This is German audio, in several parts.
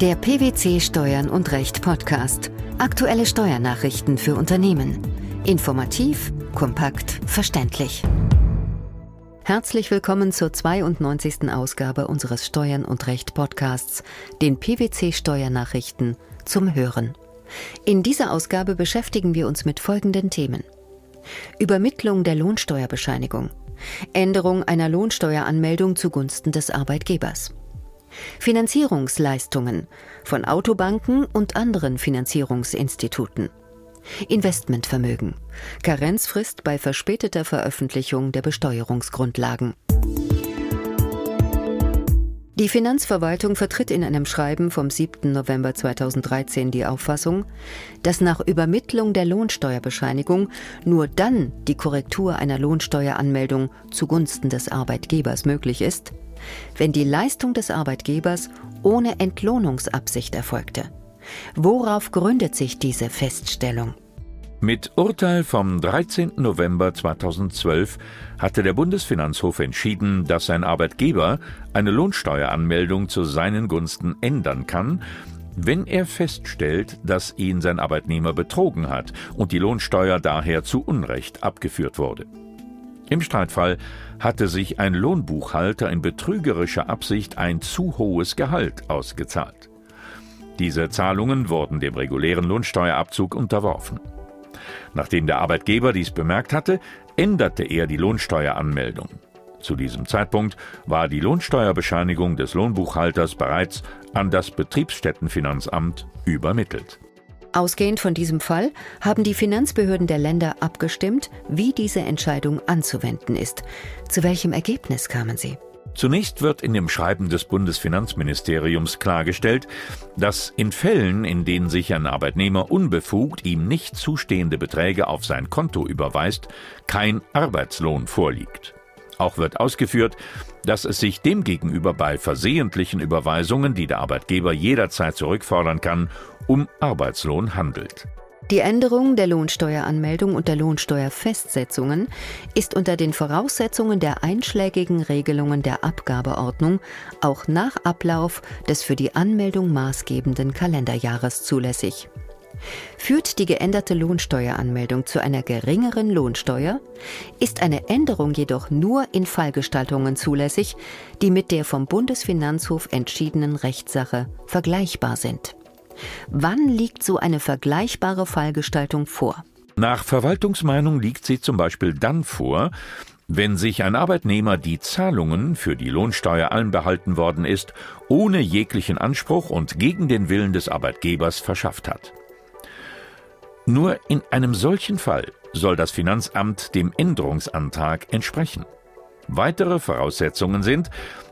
Der PwC Steuern und Recht Podcast. Aktuelle Steuernachrichten für Unternehmen. Informativ, kompakt, verständlich. Herzlich willkommen zur 92. Ausgabe unseres Steuern und Recht Podcasts, den PwC Steuernachrichten zum Hören. In dieser Ausgabe beschäftigen wir uns mit folgenden Themen. Übermittlung der Lohnsteuerbescheinigung. Änderung einer Lohnsteueranmeldung zugunsten des Arbeitgebers. Finanzierungsleistungen von Autobanken und anderen Finanzierungsinstituten. Investmentvermögen. Karenzfrist bei verspäteter Veröffentlichung der Besteuerungsgrundlagen. Die Finanzverwaltung vertritt in einem Schreiben vom 7. November 2013 die Auffassung, dass nach Übermittlung der Lohnsteuerbescheinigung nur dann die Korrektur einer Lohnsteueranmeldung zugunsten des Arbeitgebers möglich ist, wenn die Leistung des Arbeitgebers ohne Entlohnungsabsicht erfolgte. Worauf gründet sich diese Feststellung? Mit Urteil vom 13. November 2012 hatte der Bundesfinanzhof entschieden, dass sein Arbeitgeber eine Lohnsteueranmeldung zu seinen Gunsten ändern kann, wenn er feststellt, dass ihn sein Arbeitnehmer betrogen hat und die Lohnsteuer daher zu Unrecht abgeführt wurde. Im Streitfall hatte sich ein Lohnbuchhalter in betrügerischer Absicht ein zu hohes Gehalt ausgezahlt. Diese Zahlungen wurden dem regulären Lohnsteuerabzug unterworfen. Nachdem der Arbeitgeber dies bemerkt hatte, änderte er die Lohnsteueranmeldung. Zu diesem Zeitpunkt war die Lohnsteuerbescheinigung des Lohnbuchhalters bereits an das Betriebsstättenfinanzamt übermittelt. Ausgehend von diesem Fall haben die Finanzbehörden der Länder abgestimmt, wie diese Entscheidung anzuwenden ist. Zu welchem Ergebnis kamen sie? Zunächst wird in dem Schreiben des Bundesfinanzministeriums klargestellt, dass in Fällen, in denen sich ein Arbeitnehmer unbefugt ihm nicht zustehende Beträge auf sein Konto überweist, kein Arbeitslohn vorliegt. Auch wird ausgeführt, dass es sich demgegenüber bei versehentlichen Überweisungen, die der Arbeitgeber jederzeit zurückfordern kann, um Arbeitslohn handelt. Die Änderung der Lohnsteueranmeldung und der Lohnsteuerfestsetzungen ist unter den Voraussetzungen der einschlägigen Regelungen der Abgabeordnung auch nach Ablauf des für die Anmeldung maßgebenden Kalenderjahres zulässig. Führt die geänderte Lohnsteueranmeldung zu einer geringeren Lohnsteuer, ist eine Änderung jedoch nur in Fallgestaltungen zulässig, die mit der vom Bundesfinanzhof entschiedenen Rechtssache vergleichbar sind. Wann liegt so eine vergleichbare Fallgestaltung vor? Nach Verwaltungsmeinung liegt sie zum Beispiel dann vor, wenn sich ein Arbeitnehmer die Zahlungen, für die Lohnsteuer anbehalten worden ist, ohne jeglichen Anspruch und gegen den Willen des Arbeitgebers verschafft hat. Nur in einem solchen Fall soll das Finanzamt dem Änderungsantrag entsprechen. Weitere Voraussetzungen sind,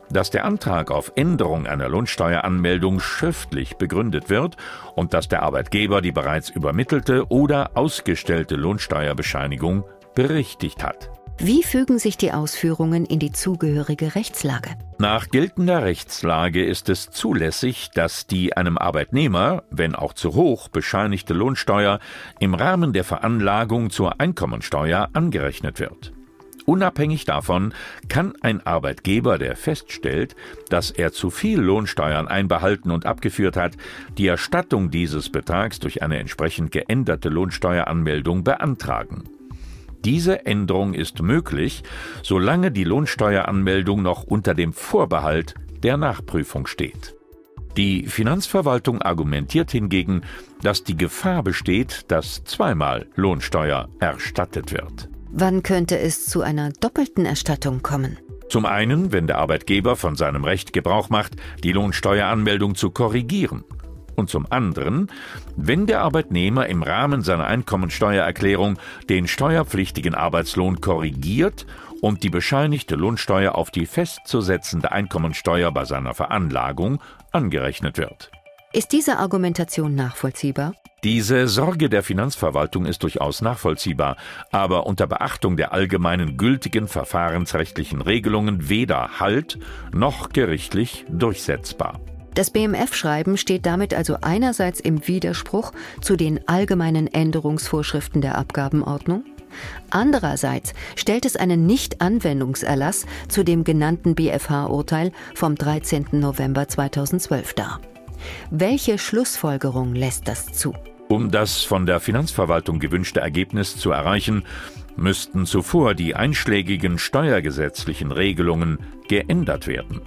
dass der Antrag auf Änderung einer Lohnsteueranmeldung schriftlich begründet wird und dass der Arbeitgeber die bereits übermittelte oder ausgestellte Lohnsteuerbescheinigung berichtigt hat. Wie fügen sich die Ausführungen in die zugehörige Rechtslage? Nach geltender Rechtslage ist es zulässig, dass die einem Arbeitnehmer, wenn auch zu hoch, bescheinigte Lohnsteuer im Rahmen der Veranlagung zur Einkommensteuer angerechnet wird. Unabhängig davon kann ein Arbeitgeber, der feststellt, dass er zu viel Lohnsteuern einbehalten und abgeführt hat, die Erstattung dieses Betrags durch eine entsprechend geänderte Lohnsteueranmeldung beantragen. Diese Änderung ist möglich, solange die Lohnsteueranmeldung noch unter dem Vorbehalt der Nachprüfung steht. Die Finanzverwaltung argumentiert hingegen, dass die Gefahr besteht, dass zweimal Lohnsteuer erstattet wird. Wann könnte es zu einer doppelten Erstattung kommen? Zum einen, wenn der Arbeitgeber von seinem Recht Gebrauch macht, die Lohnsteueranmeldung zu korrigieren. Und zum anderen, wenn der Arbeitnehmer im Rahmen seiner Einkommensteuererklärung den steuerpflichtigen Arbeitslohn korrigiert und die bescheinigte Lohnsteuer auf die festzusetzende Einkommensteuer bei seiner Veranlagung angerechnet wird. Ist diese Argumentation nachvollziehbar? Diese Sorge der Finanzverwaltung ist durchaus nachvollziehbar, aber unter Beachtung der allgemeinen gültigen verfahrensrechtlichen Regelungen weder halt noch gerichtlich durchsetzbar. Das BMF-Schreiben steht damit also einerseits im Widerspruch zu den allgemeinen Änderungsvorschriften der Abgabenordnung, andererseits stellt es einen Nichtanwendungserlass zu dem genannten BFH-Urteil vom 13. November 2012 dar. Welche Schlussfolgerung lässt das zu? Um das von der Finanzverwaltung gewünschte Ergebnis zu erreichen, müssten zuvor die einschlägigen steuergesetzlichen Regelungen geändert werden.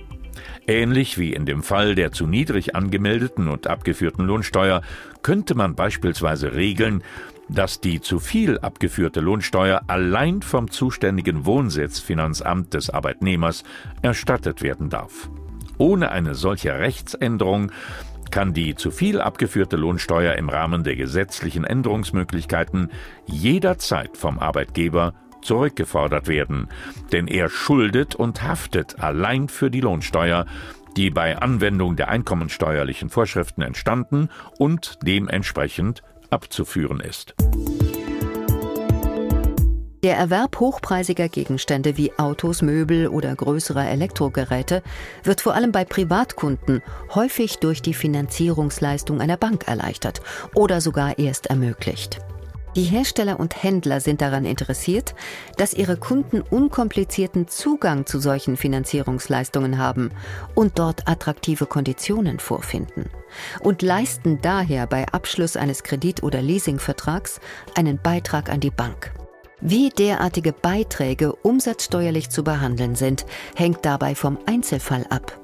Ähnlich wie in dem Fall der zu niedrig angemeldeten und abgeführten Lohnsteuer könnte man beispielsweise regeln, dass die zu viel abgeführte Lohnsteuer allein vom zuständigen Wohnsitzfinanzamt des Arbeitnehmers erstattet werden darf. Ohne eine solche Rechtsänderung kann die zu viel abgeführte Lohnsteuer im Rahmen der gesetzlichen Änderungsmöglichkeiten jederzeit vom Arbeitgeber zurückgefordert werden, denn er schuldet und haftet allein für die Lohnsteuer, die bei Anwendung der einkommensteuerlichen Vorschriften entstanden und dementsprechend abzuführen ist. Der Erwerb hochpreisiger Gegenstände wie Autos, Möbel oder größerer Elektrogeräte wird vor allem bei Privatkunden häufig durch die Finanzierungsleistung einer Bank erleichtert oder sogar erst ermöglicht. Die Hersteller und Händler sind daran interessiert, dass ihre Kunden unkomplizierten Zugang zu solchen Finanzierungsleistungen haben und dort attraktive Konditionen vorfinden und leisten daher bei Abschluss eines Kredit- oder Leasingvertrags einen Beitrag an die Bank. Wie derartige Beiträge umsatzsteuerlich zu behandeln sind, hängt dabei vom Einzelfall ab.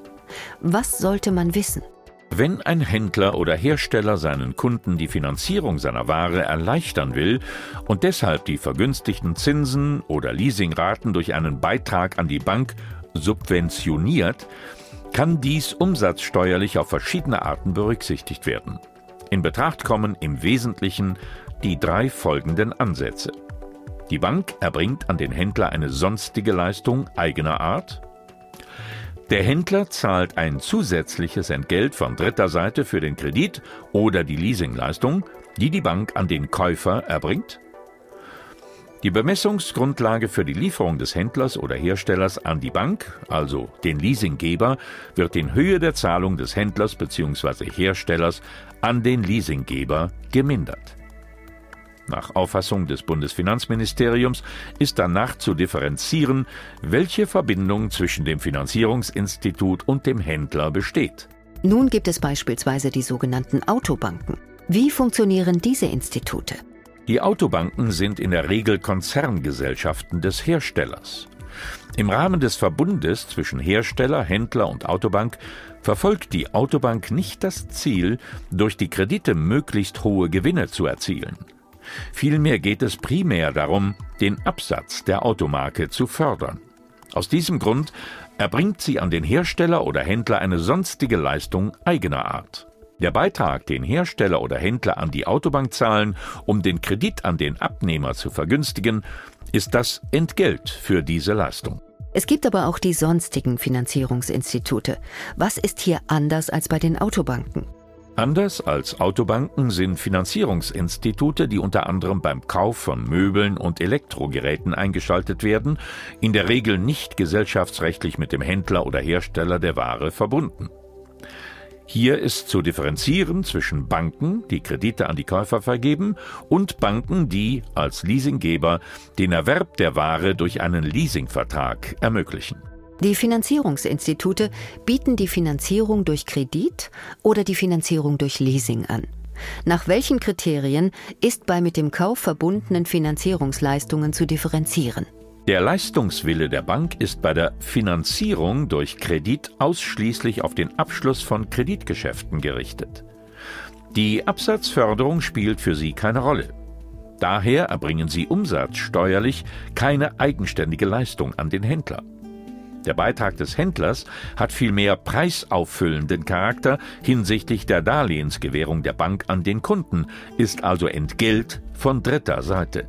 Was sollte man wissen? Wenn ein Händler oder Hersteller seinen Kunden die Finanzierung seiner Ware erleichtern will und deshalb die vergünstigten Zinsen oder Leasingraten durch einen Beitrag an die Bank subventioniert, kann dies umsatzsteuerlich auf verschiedene Arten berücksichtigt werden. In Betracht kommen im Wesentlichen die drei folgenden Ansätze. Die Bank erbringt an den Händler eine sonstige Leistung eigener Art, der Händler zahlt ein zusätzliches Entgelt von dritter Seite für den Kredit oder die Leasingleistung, die die Bank an den Käufer erbringt. Die Bemessungsgrundlage für die Lieferung des Händlers oder Herstellers an die Bank, also den Leasinggeber, wird in Höhe der Zahlung des Händlers bzw. Herstellers an den Leasinggeber gemindert. Nach Auffassung des Bundesfinanzministeriums ist danach zu differenzieren, welche Verbindung zwischen dem Finanzierungsinstitut und dem Händler besteht. Nun gibt es beispielsweise die sogenannten Autobanken. Wie funktionieren diese Institute? Die Autobanken sind in der Regel Konzerngesellschaften des Herstellers. Im Rahmen des Verbundes zwischen Hersteller, Händler und Autobank verfolgt die Autobank nicht das Ziel, durch die Kredite möglichst hohe Gewinne zu erzielen. Vielmehr geht es primär darum, den Absatz der Automarke zu fördern. Aus diesem Grund erbringt sie an den Hersteller oder Händler eine sonstige Leistung eigener Art. Der Beitrag, den Hersteller oder Händler an die Autobank zahlen, um den Kredit an den Abnehmer zu vergünstigen, ist das Entgelt für diese Leistung. Es gibt aber auch die sonstigen Finanzierungsinstitute. Was ist hier anders als bei den Autobanken? Anders als Autobanken sind Finanzierungsinstitute, die unter anderem beim Kauf von Möbeln und Elektrogeräten eingeschaltet werden, in der Regel nicht gesellschaftsrechtlich mit dem Händler oder Hersteller der Ware verbunden. Hier ist zu differenzieren zwischen Banken, die Kredite an die Käufer vergeben, und Banken, die als Leasinggeber den Erwerb der Ware durch einen Leasingvertrag ermöglichen. Die Finanzierungsinstitute bieten die Finanzierung durch Kredit oder die Finanzierung durch Leasing an. Nach welchen Kriterien ist bei mit dem Kauf verbundenen Finanzierungsleistungen zu differenzieren? Der Leistungswille der Bank ist bei der Finanzierung durch Kredit ausschließlich auf den Abschluss von Kreditgeschäften gerichtet. Die Absatzförderung spielt für sie keine Rolle. Daher erbringen sie umsatzsteuerlich keine eigenständige Leistung an den Händler. Der Beitrag des Händlers hat vielmehr preisauffüllenden Charakter hinsichtlich der Darlehensgewährung der Bank an den Kunden, ist also Entgelt von dritter Seite.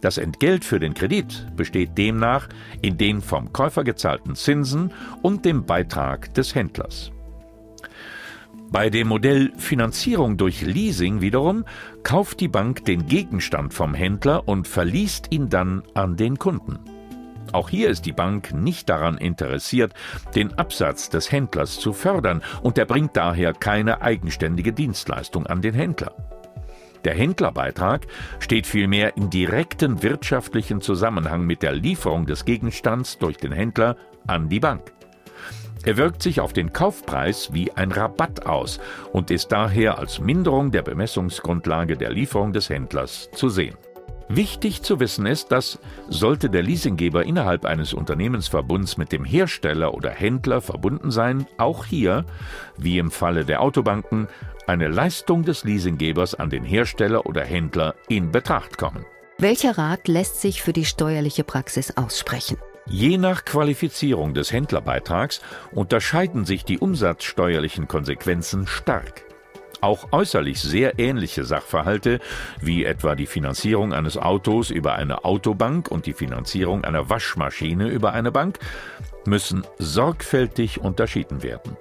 Das Entgelt für den Kredit besteht demnach in den vom Käufer gezahlten Zinsen und dem Beitrag des Händlers. Bei dem Modell Finanzierung durch Leasing wiederum kauft die Bank den Gegenstand vom Händler und verliest ihn dann an den Kunden. Auch hier ist die Bank nicht daran interessiert, den Absatz des Händlers zu fördern und erbringt daher keine eigenständige Dienstleistung an den Händler. Der Händlerbeitrag steht vielmehr in direkten wirtschaftlichen Zusammenhang mit der Lieferung des Gegenstands durch den Händler an die Bank. Er wirkt sich auf den Kaufpreis wie ein Rabatt aus und ist daher als Minderung der Bemessungsgrundlage der Lieferung des Händlers zu sehen. Wichtig zu wissen ist, dass, sollte der Leasinggeber innerhalb eines Unternehmensverbunds mit dem Hersteller oder Händler verbunden sein, auch hier, wie im Falle der Autobanken, eine Leistung des Leasinggebers an den Hersteller oder Händler in Betracht kommen. Welcher Rat lässt sich für die steuerliche Praxis aussprechen? Je nach Qualifizierung des Händlerbeitrags unterscheiden sich die umsatzsteuerlichen Konsequenzen stark. Auch äußerlich sehr ähnliche Sachverhalte, wie etwa die Finanzierung eines Autos über eine Autobank und die Finanzierung einer Waschmaschine über eine Bank, müssen sorgfältig unterschieden werden.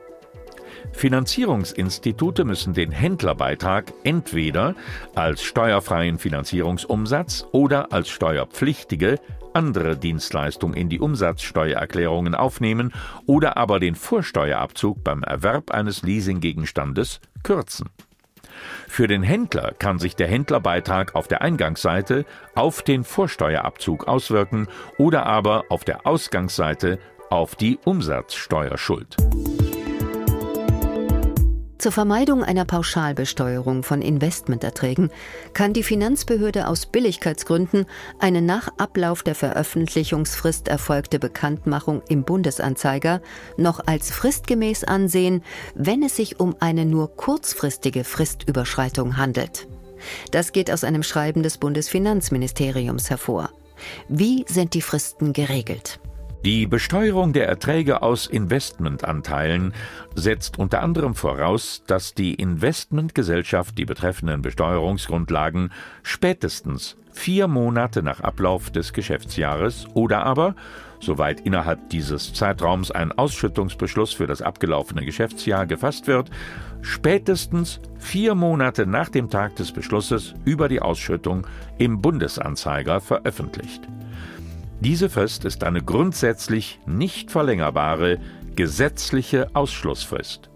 Finanzierungsinstitute müssen den Händlerbeitrag entweder als steuerfreien Finanzierungsumsatz oder als steuerpflichtige andere Dienstleistung in die Umsatzsteuererklärungen aufnehmen oder aber den Vorsteuerabzug beim Erwerb eines Leasinggegenstandes kürzen. Für den Händler kann sich der Händlerbeitrag auf der Eingangsseite auf den Vorsteuerabzug auswirken oder aber auf der Ausgangsseite auf die Umsatzsteuerschuld. Zur Vermeidung einer Pauschalbesteuerung von Investmenterträgen kann die Finanzbehörde aus Billigkeitsgründen eine nach Ablauf der Veröffentlichungsfrist erfolgte Bekanntmachung im Bundesanzeiger noch als fristgemäß ansehen, wenn es sich um eine nur kurzfristige Fristüberschreitung handelt. Das geht aus einem Schreiben des Bundesfinanzministeriums hervor. Wie sind die Fristen geregelt? Die Besteuerung der Erträge aus Investmentanteilen setzt unter anderem voraus, dass die Investmentgesellschaft die betreffenden Besteuerungsgrundlagen spätestens vier Monate nach Ablauf des Geschäftsjahres oder aber, soweit innerhalb dieses Zeitraums ein Ausschüttungsbeschluss für das abgelaufene Geschäftsjahr gefasst wird, spätestens vier Monate nach dem Tag des Beschlusses über die Ausschüttung im Bundesanzeiger veröffentlicht. Diese Frist ist eine grundsätzlich nicht verlängerbare gesetzliche Ausschlussfrist.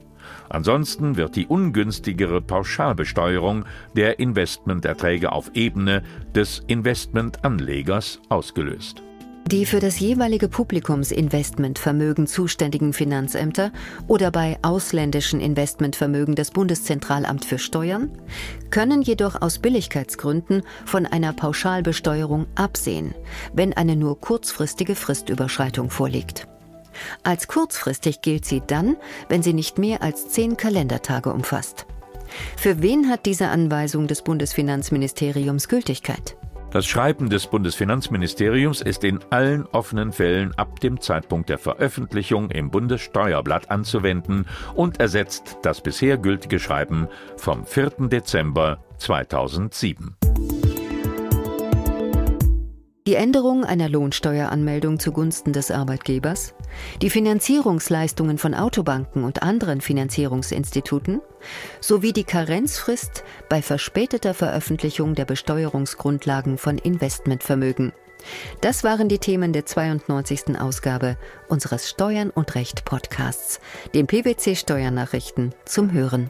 Ansonsten wird die ungünstigere Pauschalbesteuerung der Investmenterträge auf Ebene des Investmentanlegers ausgelöst. Die für das jeweilige Publikumsinvestmentvermögen zuständigen Finanzämter oder bei ausländischen Investmentvermögen das Bundeszentralamt für Steuern können jedoch aus Billigkeitsgründen von einer Pauschalbesteuerung absehen, wenn eine nur kurzfristige Fristüberschreitung vorliegt. Als kurzfristig gilt sie dann, wenn sie nicht mehr als zehn Kalendertage umfasst. Für wen hat diese Anweisung des Bundesfinanzministeriums Gültigkeit? Das Schreiben des Bundesfinanzministeriums ist in allen offenen Fällen ab dem Zeitpunkt der Veröffentlichung im Bundessteuerblatt anzuwenden und ersetzt das bisher gültige Schreiben vom 4. Dezember 2007. Die Änderung einer Lohnsteueranmeldung zugunsten des Arbeitgebers, die Finanzierungsleistungen von Autobanken und anderen Finanzierungsinstituten sowie die Karenzfrist bei verspäteter Veröffentlichung der Besteuerungsgrundlagen von Investmentvermögen. Das waren die Themen der 92. Ausgabe unseres Steuern und Recht Podcasts, den PwC Steuernachrichten zum Hören.